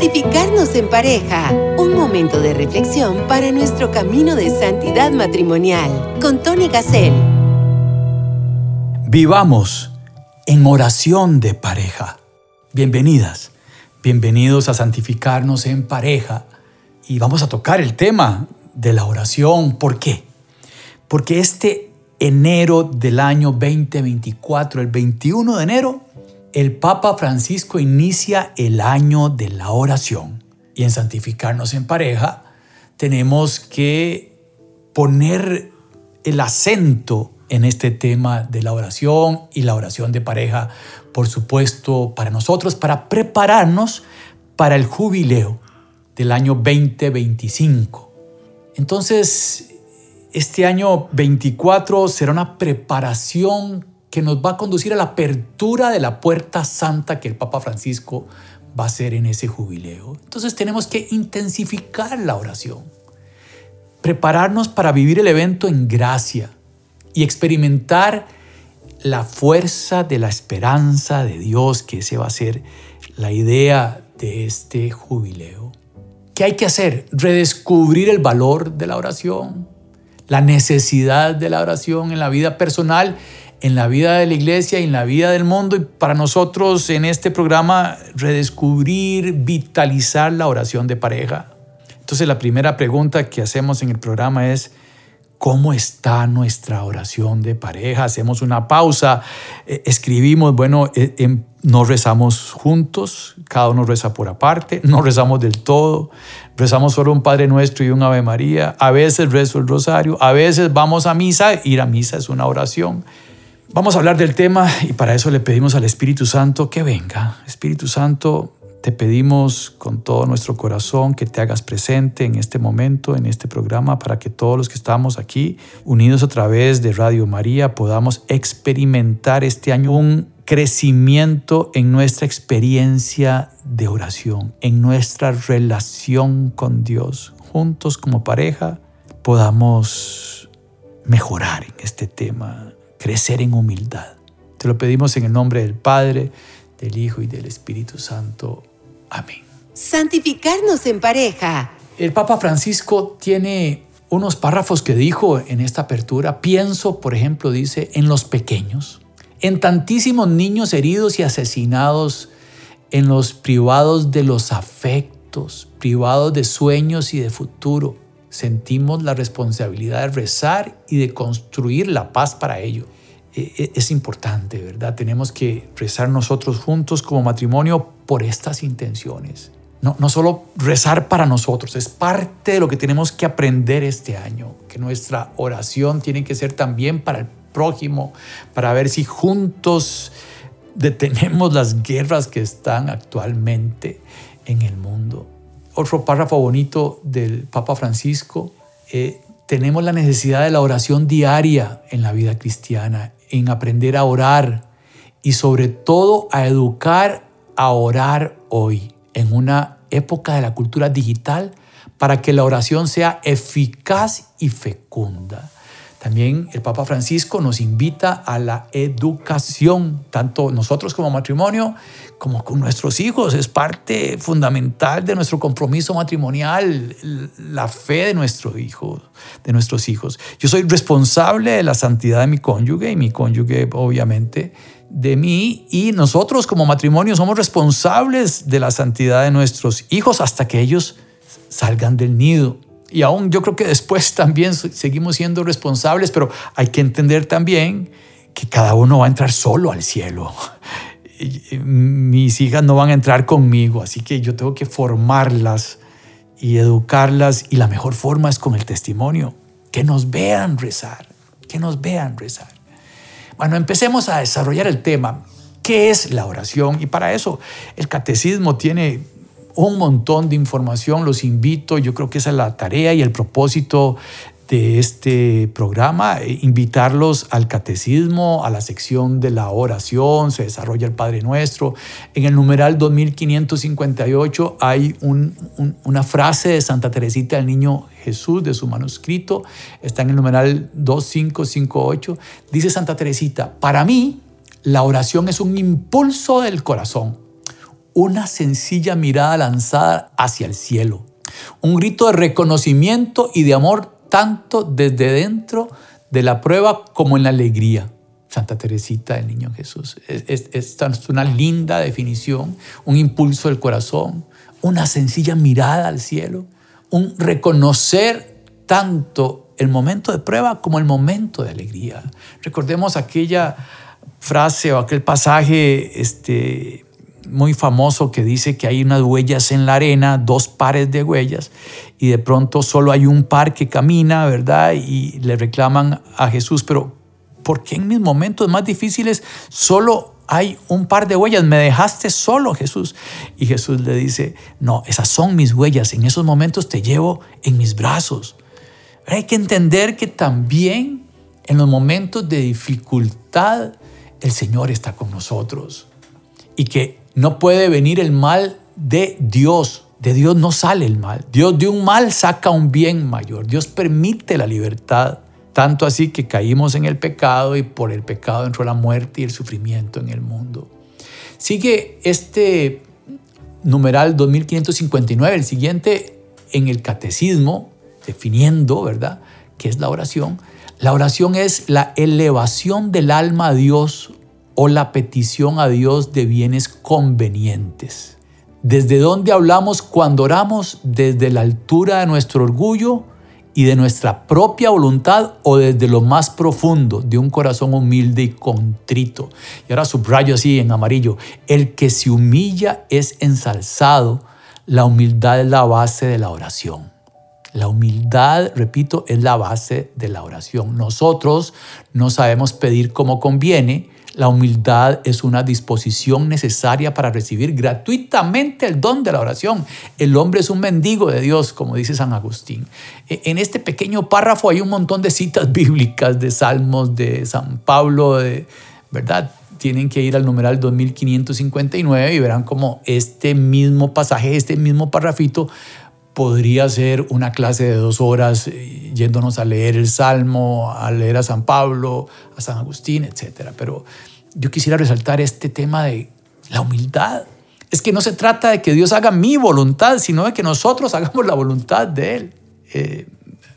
Santificarnos en pareja. Un momento de reflexión para nuestro camino de santidad matrimonial. Con Tony Gassel. Vivamos en oración de pareja. Bienvenidas, bienvenidos a Santificarnos en pareja. Y vamos a tocar el tema de la oración. ¿Por qué? Porque este enero del año 2024, el 21 de enero, el Papa Francisco inicia el año de la oración. Y en santificarnos en pareja tenemos que poner el acento en este tema de la oración y la oración de pareja, por supuesto, para nosotros, para prepararnos para el jubileo del año 2025. Entonces, este año 24 será una preparación que nos va a conducir a la apertura de la puerta santa que el Papa Francisco va a hacer en ese jubileo. Entonces tenemos que intensificar la oración, prepararnos para vivir el evento en gracia y experimentar la fuerza de la esperanza de Dios, que ese va a ser la idea de este jubileo. ¿Qué hay que hacer? Redescubrir el valor de la oración, la necesidad de la oración en la vida personal en la vida de la iglesia y en la vida del mundo y para nosotros en este programa redescubrir, vitalizar la oración de pareja. Entonces la primera pregunta que hacemos en el programa es, ¿cómo está nuestra oración de pareja? Hacemos una pausa, eh, escribimos, bueno, eh, em, no rezamos juntos, cada uno reza por aparte, no rezamos del todo, rezamos solo un Padre Nuestro y un Ave María, a veces rezo el rosario, a veces vamos a misa, ir a misa es una oración. Vamos a hablar del tema y para eso le pedimos al Espíritu Santo que venga. Espíritu Santo, te pedimos con todo nuestro corazón que te hagas presente en este momento, en este programa, para que todos los que estamos aquí, unidos a través de Radio María, podamos experimentar este año un crecimiento en nuestra experiencia de oración, en nuestra relación con Dios. Juntos como pareja podamos mejorar en este tema crecer en humildad. Te lo pedimos en el nombre del Padre, del Hijo y del Espíritu Santo. Amén. Santificarnos en pareja. El Papa Francisco tiene unos párrafos que dijo en esta apertura. Pienso, por ejemplo, dice, en los pequeños, en tantísimos niños heridos y asesinados, en los privados de los afectos, privados de sueños y de futuro sentimos la responsabilidad de rezar y de construir la paz para ello. E, e, es importante, ¿verdad? Tenemos que rezar nosotros juntos como matrimonio por estas intenciones. No, no solo rezar para nosotros, es parte de lo que tenemos que aprender este año, que nuestra oración tiene que ser también para el prójimo, para ver si juntos detenemos las guerras que están actualmente en el mundo otro párrafo bonito del Papa Francisco, eh, tenemos la necesidad de la oración diaria en la vida cristiana, en aprender a orar y sobre todo a educar a orar hoy, en una época de la cultura digital, para que la oración sea eficaz y fecunda. También el Papa Francisco nos invita a la educación, tanto nosotros como matrimonio, como con nuestros hijos. Es parte fundamental de nuestro compromiso matrimonial, la fe de, nuestro hijo, de nuestros hijos. Yo soy responsable de la santidad de mi cónyuge y mi cónyuge, obviamente, de mí. Y nosotros como matrimonio somos responsables de la santidad de nuestros hijos hasta que ellos salgan del nido y aún yo creo que después también seguimos siendo responsables, pero hay que entender también que cada uno va a entrar solo al cielo. Mis hijas no van a entrar conmigo, así que yo tengo que formarlas y educarlas y la mejor forma es con el testimonio, que nos vean rezar, que nos vean rezar. Bueno, empecemos a desarrollar el tema. ¿Qué es la oración? Y para eso el catecismo tiene un montón de información. Los invito, yo creo que esa es la tarea y el propósito de este programa, eh, invitarlos al catecismo, a la sección de la oración, se desarrolla el Padre Nuestro. En el numeral 2558 hay una frase de Santa Teresita del Niño Jesús de su manuscrito, está en el numeral 2558. Dice Santa Teresita, para mí la oración es un impulso del corazón una sencilla mirada lanzada hacia el cielo. Un grito de reconocimiento y de amor tanto desde dentro de la prueba como en la alegría. Santa Teresita del Niño Jesús. Es, es, una linda definición, un impulso del corazón, una sencilla mirada al cielo, un reconocer tanto el momento de prueba como el momento de alegría. Recordemos aquella frase o aquel pasaje este, muy famoso que dice que hay unas huellas en la arena, dos pares de huellas, y de pronto solo hay un par que camina, ¿verdad? Y le reclaman a Jesús, pero ¿por qué en mis momentos más difíciles solo hay un par de huellas? Me dejaste solo, Jesús. Y Jesús le dice, no, esas son mis huellas, en esos momentos te llevo en mis brazos. hay que entender que también en los momentos de dificultad, el Señor está con nosotros y que no puede venir el mal de Dios. De Dios no sale el mal. Dios de un mal saca un bien mayor. Dios permite la libertad. Tanto así que caímos en el pecado y por el pecado entró la muerte y el sufrimiento en el mundo. Sigue este numeral 2559, el siguiente en el catecismo, definiendo, ¿verdad?, qué es la oración. La oración es la elevación del alma a Dios o la petición a Dios de bienes convenientes. ¿Desde dónde hablamos cuando oramos? ¿Desde la altura de nuestro orgullo y de nuestra propia voluntad o desde lo más profundo de un corazón humilde y contrito? Y ahora subrayo así en amarillo, el que se humilla es ensalzado, la humildad es la base de la oración. La humildad, repito, es la base de la oración. Nosotros no sabemos pedir como conviene, la humildad es una disposición necesaria para recibir gratuitamente el don de la oración. El hombre es un mendigo de Dios, como dice San Agustín. E, en este pequeño párrafo hay un montón de citas bíblicas, de salmos, de San Pablo, ¿verdad? Tienen que ir al numeral 2559 y verán cómo este mismo pasaje, este mismo párrafito podría ser una clase de dos horas eh, yéndonos a leer el Salmo, a leer a San Pablo, a San Agustín, etc. Pero yo quisiera resaltar este tema de la humildad. Es que no se trata de que Dios haga mi voluntad, sino de que nosotros hagamos la voluntad de Él. Eh,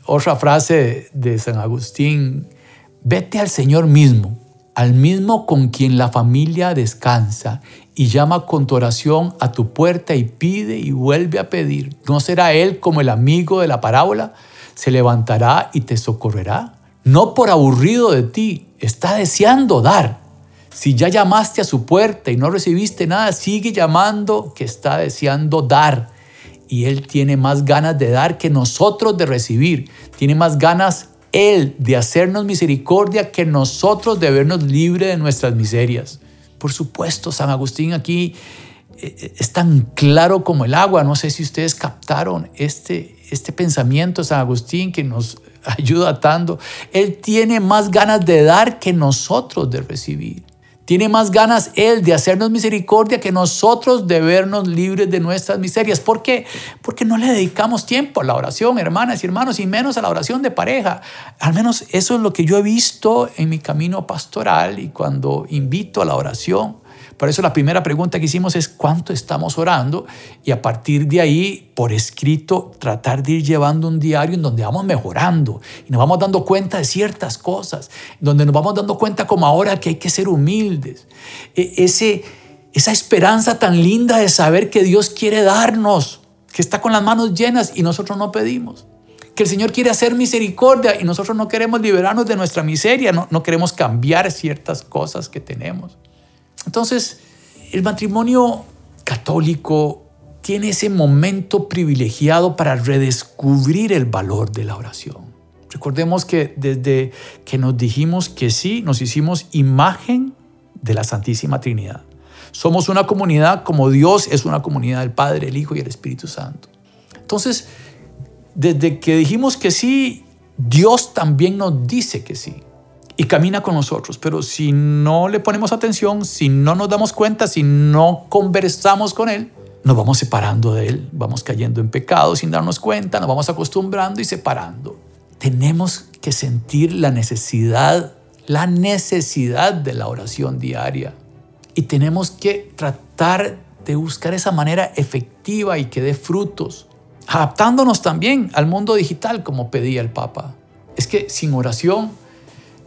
otra frase de San Agustín, vete al Señor mismo, al mismo con quien la familia descansa, y llama con tu oración a tu puerta y pide y vuelve a pedir. ¿No será Él como el amigo de la parábola? Se levantará y te socorrerá. No por aburrido de ti, está deseando dar. Si ya llamaste a su puerta y no recibiste nada, sigue llamando que está deseando dar. Y Él tiene más ganas de dar que nosotros de recibir. Tiene más ganas Él de hacernos misericordia que nosotros de vernos libre de nuestras miserias. Por supuesto, San Agustín aquí eh, eh, es tan claro como el agua. No sé si ustedes captaron este, este pensamiento San Agustín que nos ayuda tanto. Él tiene más ganas de dar que nosotros de recibir. Tiene más ganas Él de hacernos misericordia que nosotros de vernos libres de nuestras miserias. ¿Por qué? Porque no le dedicamos tiempo a la oración, hermanas y hermanos, y menos a la oración de pareja. Al menos eso es lo que yo he visto en mi camino pastoral y cuando invito a la oración. Por eso la primera pregunta que hicimos es cuánto estamos orando y a partir de ahí, por escrito, tratar de ir llevando un diario en donde vamos mejorando y nos vamos dando cuenta de ciertas cosas, donde nos vamos dando cuenta como ahora que hay que ser humildes. E, ese, esa esperanza tan linda de saber que Dios quiere darnos, que está con las manos llenas y nosotros no pedimos que el Señor quiere hacer misericordia y nosotros no queremos liberarnos de nuestra miseria, no, no, queremos cambiar ciertas cosas que tenemos. Entonces, el matrimonio católico tiene ese momento privilegiado para redescubrir el valor de la oración. Recordemos que desde que nos dijimos que sí, nos hicimos imagen de la Santísima Trinidad. Somos una comunidad como Dios es una comunidad del Padre, el Hijo y el Espíritu Santo. Entonces, desde que dijimos que sí, Dios también nos dice que sí y camina con nosotros. Pero si no le ponemos atención, si no nos damos cuenta, si no conversamos con Él, nos vamos separando de Él, vamos cayendo en pecado sin darnos cuenta, nos vamos acostumbrando y separando. Tenemos que sentir la necesidad, la necesidad de la oración diaria. Y tenemos que tratar de buscar esa manera efectiva y que dé frutos, adaptándonos también al mundo digital como pedía el Papa. Es que sin oración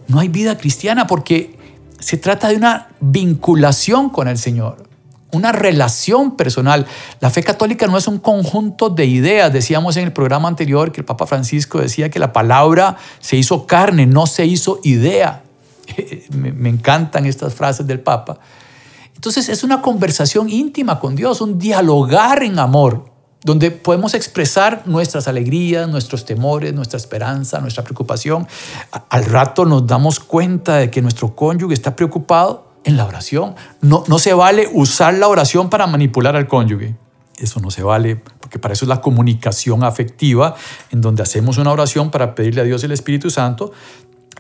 no hay vida cristiana porque se trata de una vinculación con el Señor una relación personal. La fe católica no es un conjunto de ideas. Decíamos en el programa anterior que el Papa Francisco decía que la palabra se hizo carne, no se hizo idea. Me, encantan estas frases del Papa. Entonces es una conversación íntima con Dios, un dialogar en amor, donde podemos expresar nuestras alegrías, nuestros temores, nuestra esperanza, nuestra preocupación. Al rato nos damos cuenta de que nuestro cónyuge está preocupado en la oración. No, no se vale usar la oración para manipular al cónyuge. Eso no se vale, porque para eso es la comunicación afectiva, en donde hacemos una oración para pedirle a Dios el Espíritu Santo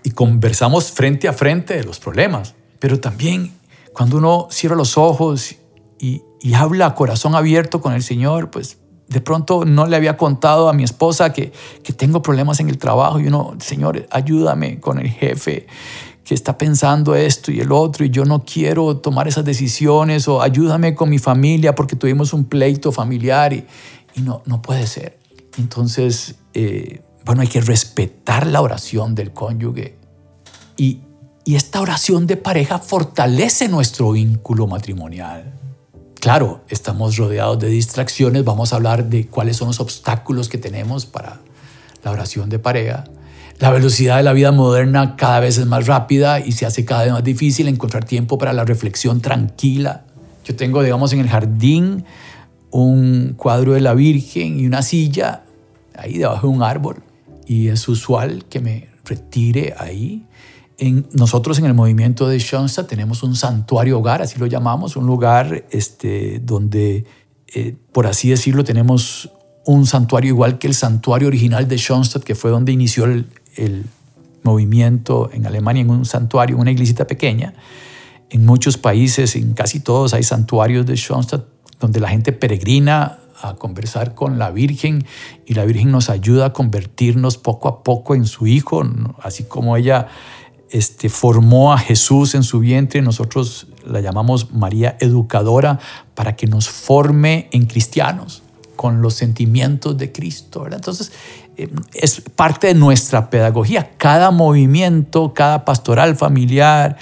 y conversamos frente a frente de los problemas. Pero también cuando uno cierra los ojos y, y habla a corazón abierto con el Señor, pues de pronto no le había contado a mi esposa que, que tengo problemas en el trabajo y uno, Señor, ayúdame con el jefe que está pensando esto y el otro y yo no quiero tomar esas decisiones o ayúdame con mi familia porque tuvimos un pleito familiar y, no, no puede ser. Entonces, eh, bueno, hay que respetar la oración del cónyuge y, y esta oración de pareja fortalece nuestro vínculo matrimonial. Claro, estamos rodeados de distracciones, vamos a hablar de cuáles son los obstáculos que tenemos para la oración de pareja, la velocidad de la vida moderna cada vez es más rápida y se hace cada vez más difícil encontrar tiempo para la reflexión tranquila. Yo tengo, digamos, en el jardín un cuadro de la Virgen y una silla ahí debajo de un árbol. Y es usual que me retire ahí. Nosotros en el movimiento de Schoenstatt tenemos un santuario hogar, así lo llamamos, un lugar este, donde, eh, por así decirlo, tenemos un santuario igual que el santuario original de Schoenstatt, que fue donde inició el, el movimiento en Alemania en un santuario, una iglesita pequeña. En muchos países, en casi todos, hay santuarios de Schoenstatt donde la gente peregrina a conversar con la Virgen y la Virgen nos ayuda a convertirnos poco a poco en su Hijo, así como ella este, formó a Jesús en su vientre, nosotros la llamamos María Educadora para que nos forme en cristianos con los sentimientos de Cristo. Entonces, eh, es parte de nuestra pedagogía. Cada movimiento, cada pastoral familiar,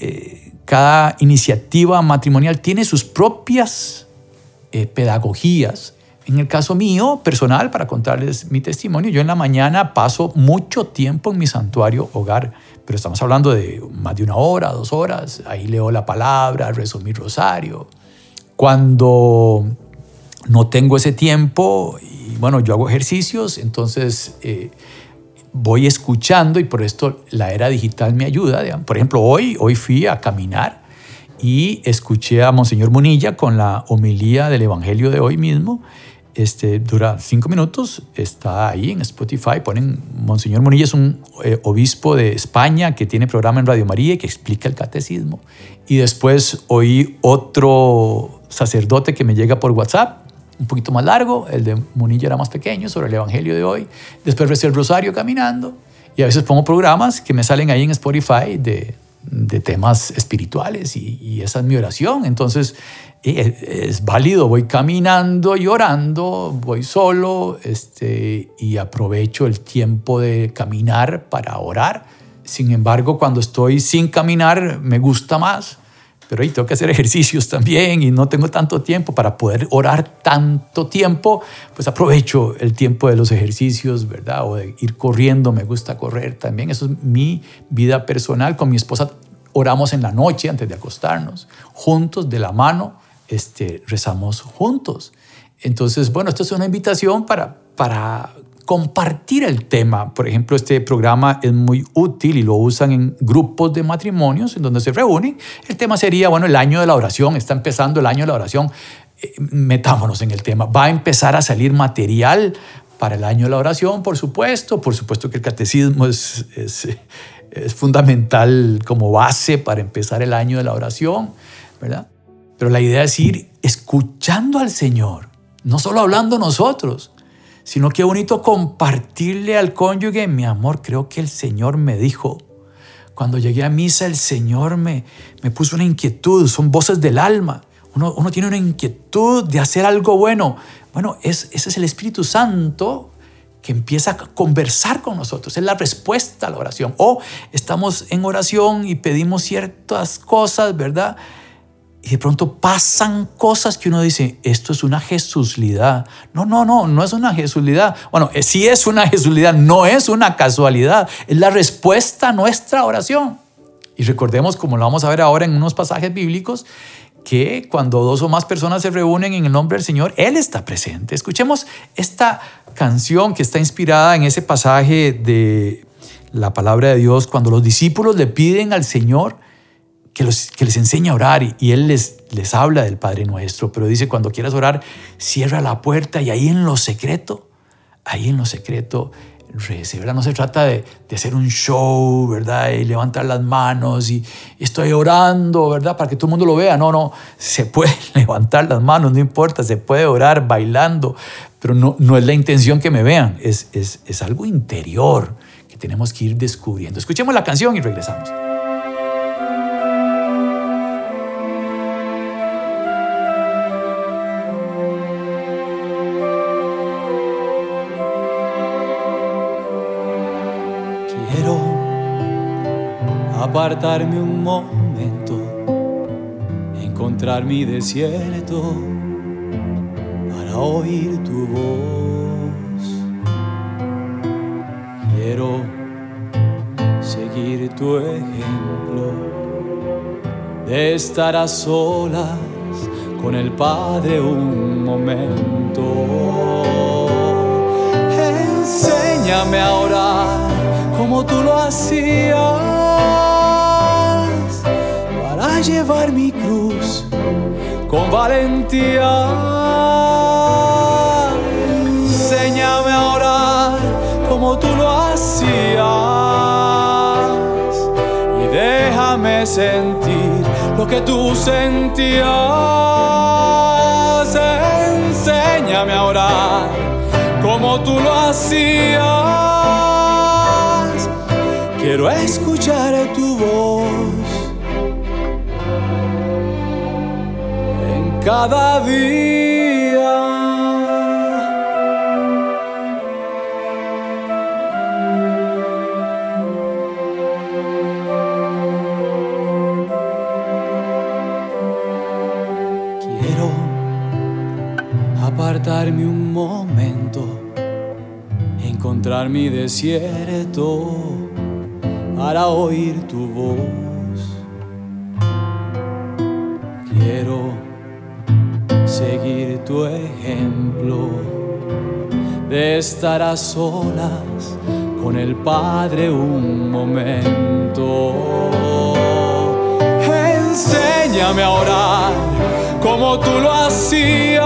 eh, cada iniciativa matrimonial tiene sus propias eh, pedagogías. En el caso mío, personal, para contarles mi testimonio, yo en la mañana paso mucho tiempo en mi santuario hogar, pero estamos hablando de más de una hora, dos horas. Ahí leo la palabra, rezo mi rosario. Cuando no tengo ese tiempo y bueno, yo hago ejercicios, entonces eh, voy escuchando y por esto la era digital me ayuda. Por ejemplo, hoy, hoy fui a caminar y escuché a Monseñor Munilla con la homilía del Evangelio de hoy mismo. Este, dura cinco minutos, está ahí en Spotify, ponen, Monseñor Munilla es un eh, obispo de España que tiene programa en Radio María y que explica el catecismo. Y después oí otro sacerdote que me llega por WhatsApp un poquito más largo, el de Munilla era más pequeño, sobre el Evangelio de hoy. Después recé el Rosario caminando y a veces pongo programas que me salen ahí en Spotify de, de temas espirituales y, esa es mi oración. Entonces es, es, válido, voy caminando y orando, voy solo este, y aprovecho el tiempo de caminar para orar. Sin embargo, cuando estoy sin caminar, me gusta más pero ahí tengo que hacer ejercicios también y no tengo tanto tiempo para poder orar tanto tiempo, pues aprovecho el tiempo de los ejercicios, ¿verdad? O de ir corriendo, me gusta correr también. Eso es mi vida personal. Con mi esposa oramos en la noche antes de acostarnos, juntos, de la mano, este, rezamos juntos. Entonces, bueno, esto es una invitación para, para compartir el tema. Por ejemplo, este programa es muy útil y lo usan en grupos de matrimonios en donde se reúnen. El tema sería, bueno, el año de la oración, está empezando el año de la oración. Eh, metámonos en el tema. Va a empezar a salir material para el año de la oración, por supuesto. Por supuesto que el catecismo es, es, es fundamental como base para empezar el año de la oración, ¿verdad? Pero la idea es ir escuchando al Señor, no solo hablando nosotros, sino qué bonito compartirle al cónyuge, mi amor, creo que el Señor me dijo, cuando llegué a misa el Señor me, me puso una inquietud, son voces del alma. Uno, uno tiene una inquietud de hacer algo bueno. Bueno, es, ese es el Espíritu Santo que empieza a conversar con nosotros. Es la respuesta a la oración. O estamos en oración y pedimos ciertas cosas, ¿verdad? Y de pronto pasan cosas que uno dice, esto es una jesuslidad. No, no, no, no es una jesuslidad. Bueno, eh, sí es una jesuslidad, no es una casualidad. Es la respuesta a nuestra oración. Y recordemos, como lo vamos a ver ahora en unos pasajes bíblicos, que cuando dos o más personas se reúnen en el nombre del Señor, Él está presente. Escuchemos esta canción que está inspirada en ese pasaje de la palabra de Dios, cuando los discípulos le piden al Señor que, les enseñe a orar y, Él les, les habla del Padre Nuestro, pero dice, cuando quieras orar, cierra la puerta y ahí en lo secreto, ahí en lo secreto, rece, ¿verdad? No se trata de, de, hacer un show, ¿verdad? Y levantar las manos y, estoy orando, ¿verdad? Para que todo el mundo lo vea. No, no, se puede levantar las manos, no importa, se puede orar bailando, pero no, no es la intención que me vean, es, es, es algo interior que tenemos que ir descubriendo. Escuchemos la canción y regresamos. Apartarme un momento, encontrar mi desierto para oír tu voz. Quiero seguir tu ejemplo de estar a solas con el Padre un momento. Enséñame a orar como tú lo hacías llevar mi cruz con valentía. Enséñame a orar como tú lo hacías y déjame sentir lo que tú sentías. Enséñame a orar como tú lo hacías. Quiero escuchar tu voz cada día. Quiero apartarme un momento, encontrar mi desierto para oír tu voz. Tu ejemplo de estar a solas con el Padre un momento. Enséñame a orar como tú lo hacías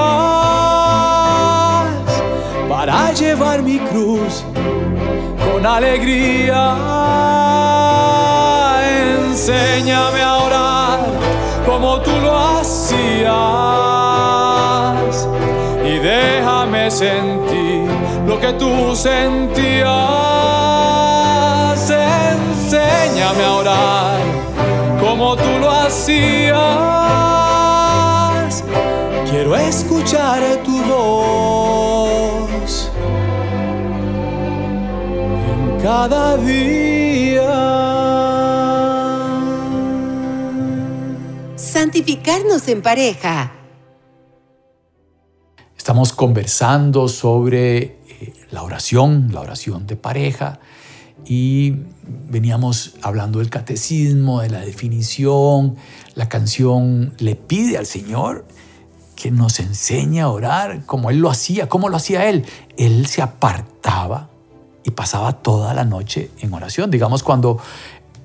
para llevar mi cruz con alegría. Enséñame a orar como tú lo hacías sentir lo que tú sentías. Enséñame a orar como tú lo hacías. Quiero escuchar tu voz en cada día. Santificarnos en pareja Estamos conversando sobre eh, la oración, la oración de pareja, y veníamos hablando del catecismo, de la definición. La canción le pide al Señor que nos enseñe a orar como Él lo hacía. ¿Cómo lo hacía Él? Él se apartaba y pasaba toda la noche en oración. Digamos, cuando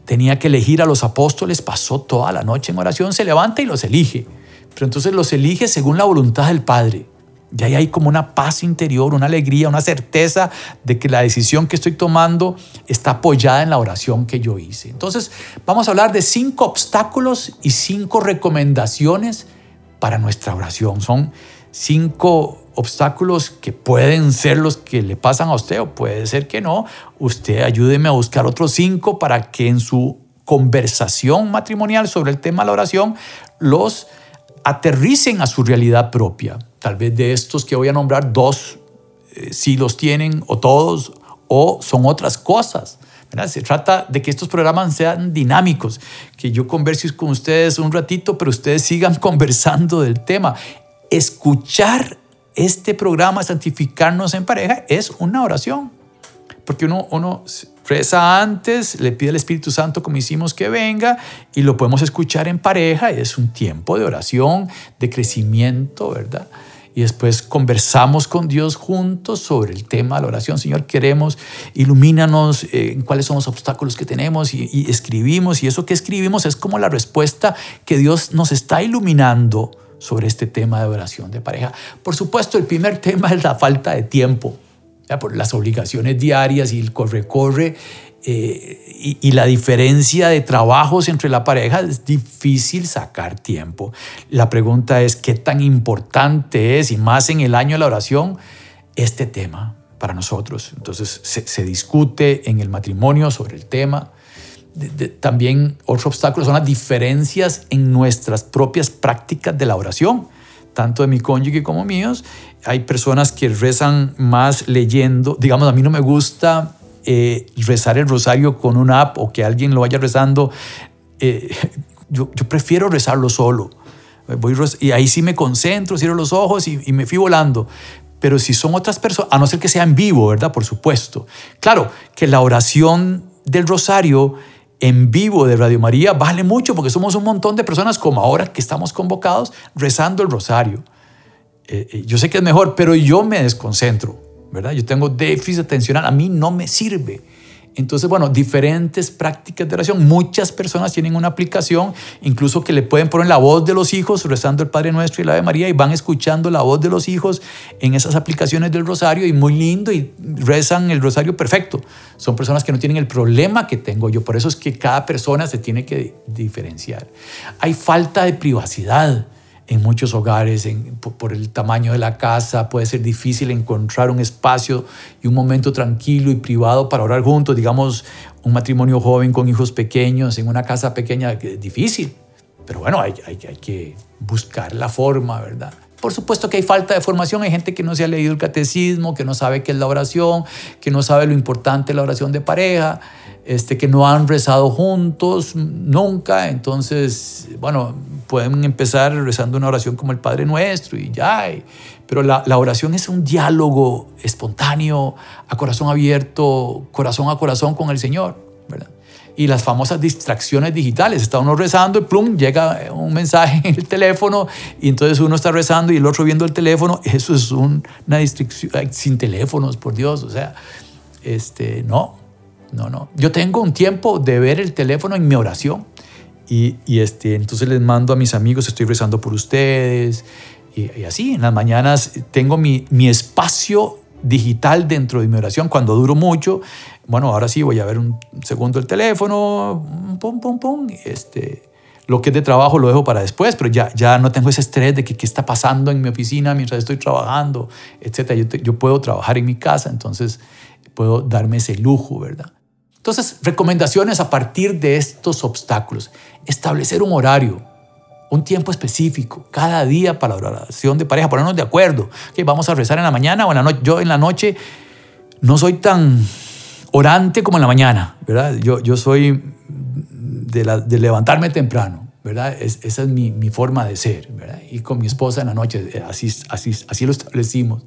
tenía que elegir a los apóstoles, pasó toda la noche en oración, se levanta y los elige. Pero entonces los elige según la voluntad del Padre. Y ahí hay como una paz interior, una alegría, una certeza de que la decisión que estoy tomando está apoyada en la oración que yo hice. Entonces, vamos a hablar de cinco obstáculos y cinco recomendaciones para nuestra oración. Son cinco obstáculos que pueden ser los que le pasan a usted o puede ser que no. Usted ayúdeme a buscar otros cinco para que en su conversación matrimonial sobre el tema de la oración los aterricen a su realidad propia. Tal vez de estos que voy a nombrar, dos eh, sí los tienen o todos o son otras cosas. Se trata de que estos programas sean dinámicos, que yo converse con ustedes un ratito, pero ustedes sigan conversando del tema. Escuchar este programa, Santificarnos en Pareja, es una oración, porque uno, uno reza antes, le pide al Espíritu Santo como hicimos que venga y lo podemos escuchar en pareja, es un tiempo de oración, de crecimiento, ¿verdad? Y después conversamos con Dios juntos sobre el tema de la oración. Señor, queremos, ilumínanos eh, en cuáles son los obstáculos que tenemos y, escribimos. Y eso que escribimos es como la respuesta que Dios nos está iluminando sobre este tema de oración de pareja. Por supuesto, el primer tema es la falta de tiempo, ¿ya? por las obligaciones diarias y el corre-corre eh, y, la diferencia de trabajos entre la pareja es difícil sacar tiempo. La pregunta es qué tan importante es, y más en el año de la oración, este tema para nosotros. Entonces se, discute en el matrimonio sobre el tema. también otro obstáculo son las diferencias en nuestras propias prácticas de la oración, tanto de mi cónyuge como míos. Hay personas que rezan más leyendo. Digamos, a mí no me gusta eh, rezar el rosario con una app o que alguien lo vaya rezando, eh, yo, prefiero rezarlo solo. Voy, y ahí sí me concentro, cierro los ojos y, me fui volando. Pero si son otras personas, a no ser que sea en vivo, ¿verdad? Por supuesto. Claro, que la oración del rosario en vivo de Radio María vale mucho porque somos un montón de personas como ahora que estamos convocados rezando el rosario. Eh, yo sé que es mejor, pero yo me desconcentro. ¿Verdad? Yo tengo déficit atencional, a mí no me sirve. Entonces, bueno, diferentes prácticas de oración. Muchas personas tienen una aplicación, incluso que le pueden poner la voz de los hijos rezando el Padre Nuestro y la Ave María y van escuchando la voz de los hijos en esas aplicaciones del rosario y muy lindo y rezan el rosario perfecto. Son personas que no tienen el problema que tengo yo. Por eso es que cada persona se tiene que diferenciar. Hay falta de privacidad en muchos hogares, por, el tamaño de la casa, puede ser difícil encontrar un espacio y un momento tranquilo y privado para orar juntos. Digamos, un matrimonio joven con hijos pequeños en una casa pequeña, es difícil. Pero bueno, hay, hay, hay que buscar la forma, ¿verdad? Por supuesto que hay falta de formación, hay gente que no se ha leído el catecismo, que no sabe qué es la oración, que no sabe lo importante de la oración de pareja, este, que no han rezado juntos nunca, entonces, bueno, pueden empezar rezando una oración como el Padre Nuestro y ya, pero la, la oración es un diálogo espontáneo, a corazón abierto, corazón a corazón con el Señor, ¿verdad? y las famosas distracciones digitales. Está uno rezando y plum, llega un mensaje en el teléfono y entonces uno está rezando y el otro viendo el teléfono. Eso es una distracción sin teléfonos, por Dios. O sea, este, no, no, no. Yo tengo un tiempo de ver el teléfono en mi oración y, este, entonces les mando a mis amigos, estoy rezando por ustedes y, así. En las mañanas tengo mi, espacio digital dentro de mi oración cuando duro mucho bueno, ahora sí voy a ver un segundo el teléfono, pum, pum, pum, este, lo que es de trabajo lo dejo para después, pero ya, ya no tengo ese estrés de que qué está pasando en mi oficina mientras estoy trabajando, etc. Yo puedo trabajar en mi casa, entonces puedo darme ese lujo, ¿verdad? Entonces, recomendaciones a partir de estos obstáculos. Establecer un horario, un tiempo específico, cada día para la oración de pareja, ponernos de acuerdo. que vamos a rezar en la mañana o en la noche. Yo en la noche no soy tan orante como en la mañana, ¿verdad? Yo, yo soy de, levantarme temprano. ¿Verdad? esa es mi, mi, forma de ser, ¿verdad? Y con mi esposa en la noche, eh, así, así, así lo establecimos.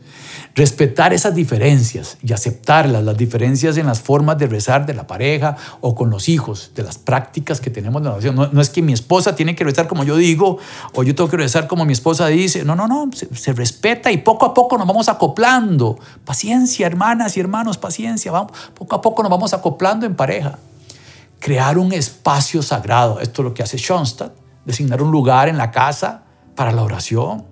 Respetar esas diferencias y aceptarlas, las diferencias en las formas de rezar de la pareja o con los hijos, de las prácticas que tenemos de la oración. No, no es que mi esposa tiene que rezar como yo digo o yo tengo que rezar como mi esposa dice. No, no, no, se, se respeta y poco a poco nos vamos acoplando. Paciencia, hermanas y hermanos, paciencia. Vamos, poco a poco nos vamos acoplando en pareja crear un espacio sagrado. Esto es lo que hace Schoenstatt, designar un lugar en la casa para la oración,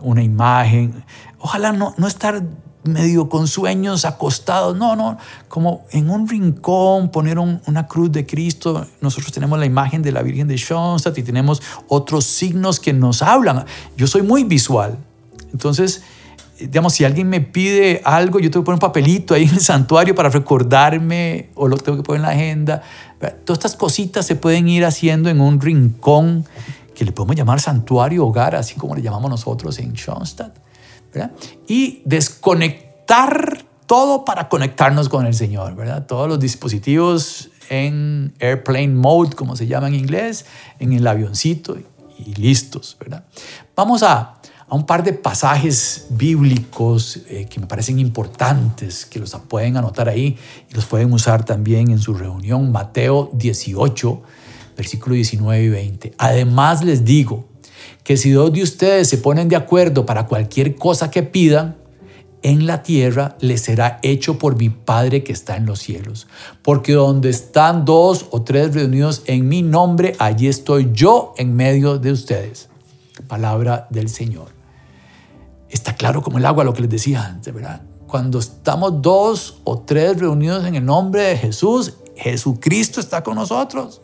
una imagen. Ojalá no, no estar medio con sueños acostados, no, no, como en un rincón poner una cruz de Cristo. Nosotros tenemos la imagen de la Virgen de Schoenstatt y tenemos otros signos que nos hablan. Yo soy muy visual, entonces digamos, si alguien me pide algo, yo tengo que poner un papelito ahí en el santuario para recordarme o lo tengo que poner en la agenda. Todas estas cositas se pueden ir haciendo en un rincón que le podemos llamar santuario hogar, así como le llamamos nosotros en Schoenstatt, y desconectar todo para conectarnos con el Señor, ¿verdad? Todos los dispositivos en airplane mode, como se llama en inglés, en el avioncito y, listos, ¿verdad? Vamos a, a, un par de pasajes bíblicos eh, que me parecen importantes, que los pueden anotar ahí y los pueden usar también en su reunión. Mateo 18, versículo 19 y 20. Además les digo que si dos de ustedes se ponen de acuerdo para cualquier cosa que pidan, en la tierra les será hecho por mi Padre que está en los cielos. Porque donde están dos o tres reunidos en mi nombre, allí estoy yo en medio de ustedes. Palabra del Señor. Está claro como el agua lo que les decía antes, ¿verdad? Cuando estamos dos o tres reunidos en el nombre de Jesús, Jesucristo está con nosotros.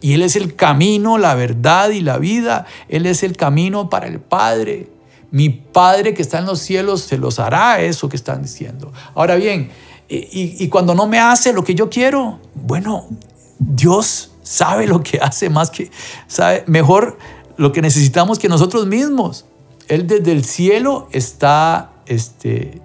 Y Él es el camino, la verdad y la vida. Él es el camino para el Padre. Mi Padre que está en los cielos se los hará eso que están diciendo. Ahora bien, y, cuando no me hace lo que yo quiero, bueno, Dios sabe lo que hace más que, sabe mejor lo que necesitamos que nosotros mismos. Él desde el cielo está este,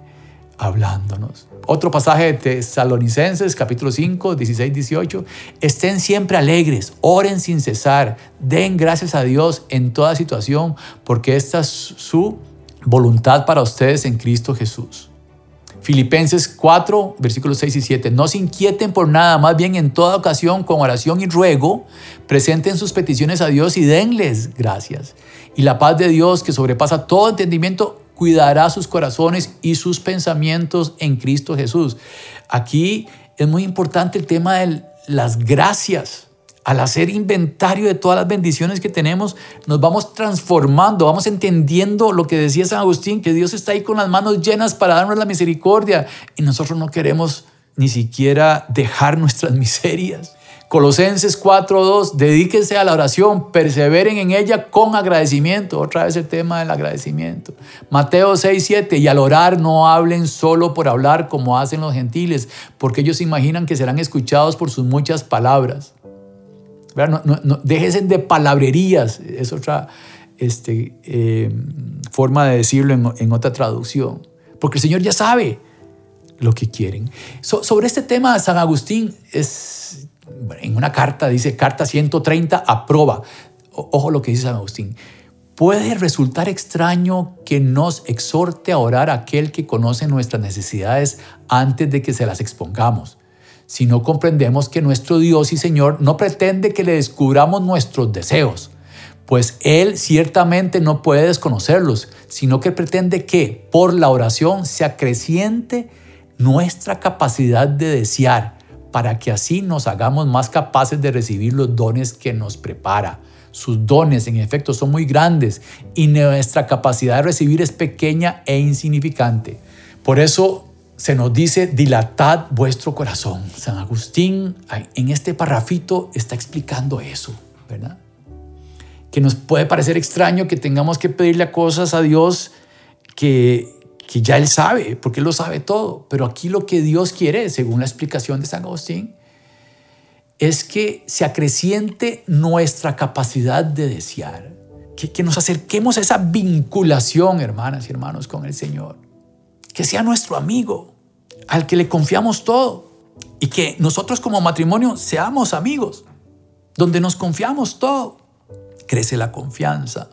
hablándonos. Otro pasaje de Tesalonicenses, capítulo 5, 16, 18. Estén siempre alegres, oren sin cesar, den gracias a Dios en toda situación, porque esta es su voluntad para ustedes en Cristo Jesús. Filipenses 4, versículos 6 y 7. No se inquieten por nada, más bien en toda ocasión, con oración y ruego, presenten sus peticiones a Dios y denles gracias. Y la paz de Dios, que sobrepasa todo entendimiento, cuidará sus corazones y sus pensamientos en Cristo Jesús. Aquí es muy importante el tema de las gracias. Al hacer inventario de todas las bendiciones que tenemos, nos vamos transformando, vamos entendiendo lo que decía San Agustín, que Dios está ahí con las manos llenas para darnos la misericordia y nosotros no queremos ni siquiera dejar nuestras miserias. Colosenses 4.2, dedíquense a la oración, perseveren en ella con agradecimiento. Otra vez el tema del agradecimiento. Mateo 6.7, y al orar no hablen solo por hablar como hacen los gentiles, porque ellos imaginan que serán escuchados por sus muchas palabras. No, no, de palabrerías, es otra este, eh, forma de decirlo en, otra traducción. Porque el Señor ya sabe lo que quieren. sobre este tema, San Agustín es en una carta, dice carta 130, aprueba. Ojo lo que dice San Agustín. Puede resultar extraño que nos exhorte a orar a aquel que conoce nuestras necesidades antes de que se las expongamos. Si no comprendemos que nuestro Dios y Señor no pretende que le descubramos nuestros deseos, pues Él ciertamente no puede desconocerlos, sino que pretende que por la oración se acreciente nuestra capacidad de desear para que así nos hagamos más capaces de recibir los dones que nos prepara. Sus dones, en efecto, son muy grandes y nuestra capacidad de recibir es pequeña e insignificante. Por eso se nos dice, dilatad vuestro corazón. San Agustín en este parrafito está explicando eso, ¿verdad? Que nos puede parecer extraño que tengamos que pedirle cosas a Dios que que ya Él sabe, porque Él lo sabe todo. Pero aquí lo que Dios quiere, según la explicación de San Agustín, es que se acreciente nuestra capacidad de desear, que, que nos acerquemos a esa vinculación, hermanas y hermanos, con el Señor, que sea nuestro amigo, al que le confiamos todo, y que nosotros como matrimonio seamos amigos, donde nos confiamos todo. Crece la confianza.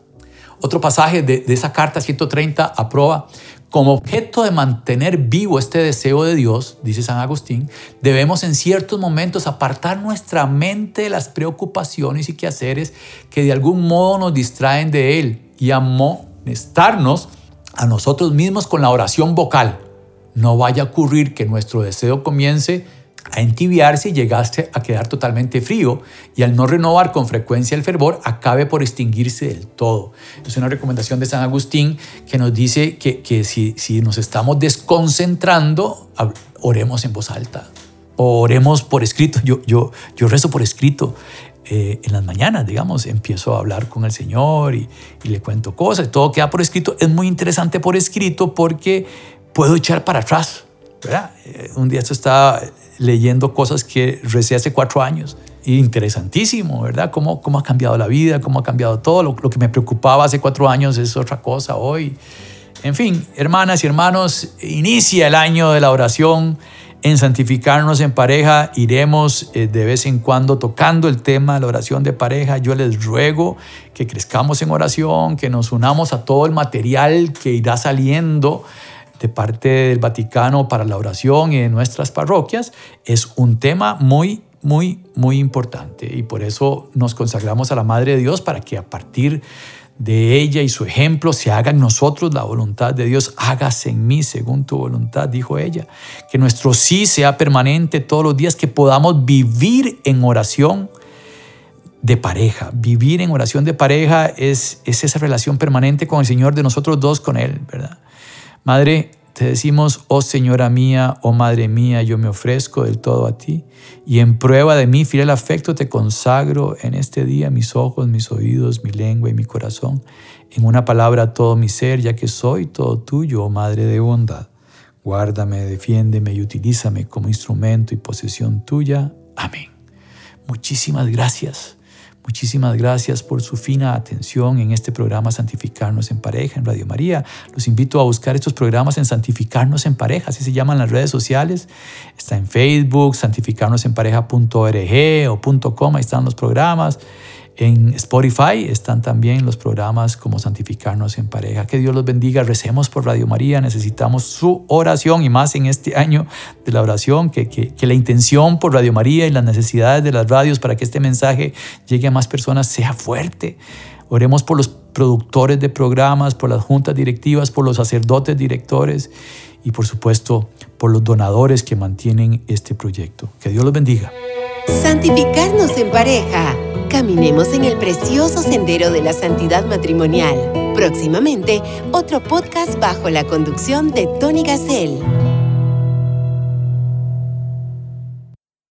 Otro pasaje de, esa carta 130 aprueba como objeto de mantener vivo este deseo de Dios, dice San Agustín, debemos en ciertos momentos apartar nuestra mente de las preocupaciones y quehaceres que de algún modo nos distraen de Él y amonestarnos a nosotros mismos con la oración vocal. No vaya a ocurrir que nuestro deseo comience a entibiarse y llegaste a quedar totalmente frío y al no renovar con frecuencia el fervor acabe por extinguirse del todo. Es una recomendación de San Agustín que nos dice que, que si, si nos estamos desconcentrando, oremos en voz alta oremos por escrito. Yo, yo, yo rezo por escrito. Eh, en las mañanas, digamos, empiezo a hablar con el Señor y, y le cuento cosas, todo queda por escrito. Es muy interesante por escrito porque puedo echar para atrás. ¿verdad? Eh, un día esto estaba leyendo cosas que recé hace cuatro años interesantísimo, ¿verdad? Cómo, cómo ha cambiado la vida, cómo ha cambiado todo. Lo, lo, que me preocupaba hace cuatro años es otra cosa hoy. En fin, hermanas y hermanos, inicia el año de la oración. En santificarnos en pareja iremos eh, de vez en cuando tocando el tema de la oración de pareja. Yo les ruego que crezcamos en oración, que nos unamos a todo el material que irá saliendo de parte del Vaticano para la oración y de nuestras parroquias. Es un tema muy muy, muy importante y por eso nos consagramos a la Madre de Dios para que a partir de ella y su ejemplo se haga en nosotros la voluntad de Dios. Hágase en mí según tu voluntad, dijo ella. Que nuestro sí sea permanente todos los días, que podamos vivir en oración de pareja. Vivir en oración de pareja es, es esa relación permanente con el Señor, de nosotros dos con Él, ¿verdad? Madre, te decimos, oh Señora mía, oh Madre mía, yo me ofrezco del todo a ti y en prueba de mi fiel afecto te consagro en este día mis ojos, mis oídos, mi lengua y mi corazón, en una palabra todo mi ser, ya que soy todo tuyo, oh Madre de bondad. Guárdame, defiéndeme y utilízame como instrumento y posesión tuya. Amén. Muchísimas gracias Muchísimas gracias por su fina atención en este programa Santificarnos en Pareja en Radio María. Los invito a buscar estos programas en Santificarnos en Pareja, así se llaman las redes sociales. Está en Facebook, santificarnosenpareja.org o .com, ahí están los programas. En Spotify están también los programas como Santificarnos en Pareja. Que Dios los bendiga. Recemos por Radio María. Necesitamos su oración y más en este año de la oración. Que, que, la intención por Radio María y las necesidades de las radios para que este mensaje llegue a más personas sea fuerte. Oremos por los productores de programas, por las juntas directivas, por los sacerdotes directores y por supuesto por los donadores que mantienen este proyecto. Que Dios los bendiga. Santificarnos en pareja. Caminemos en el precioso sendero de la santidad matrimonial. Próximamente, otro podcast bajo la conducción de Tony Gassel.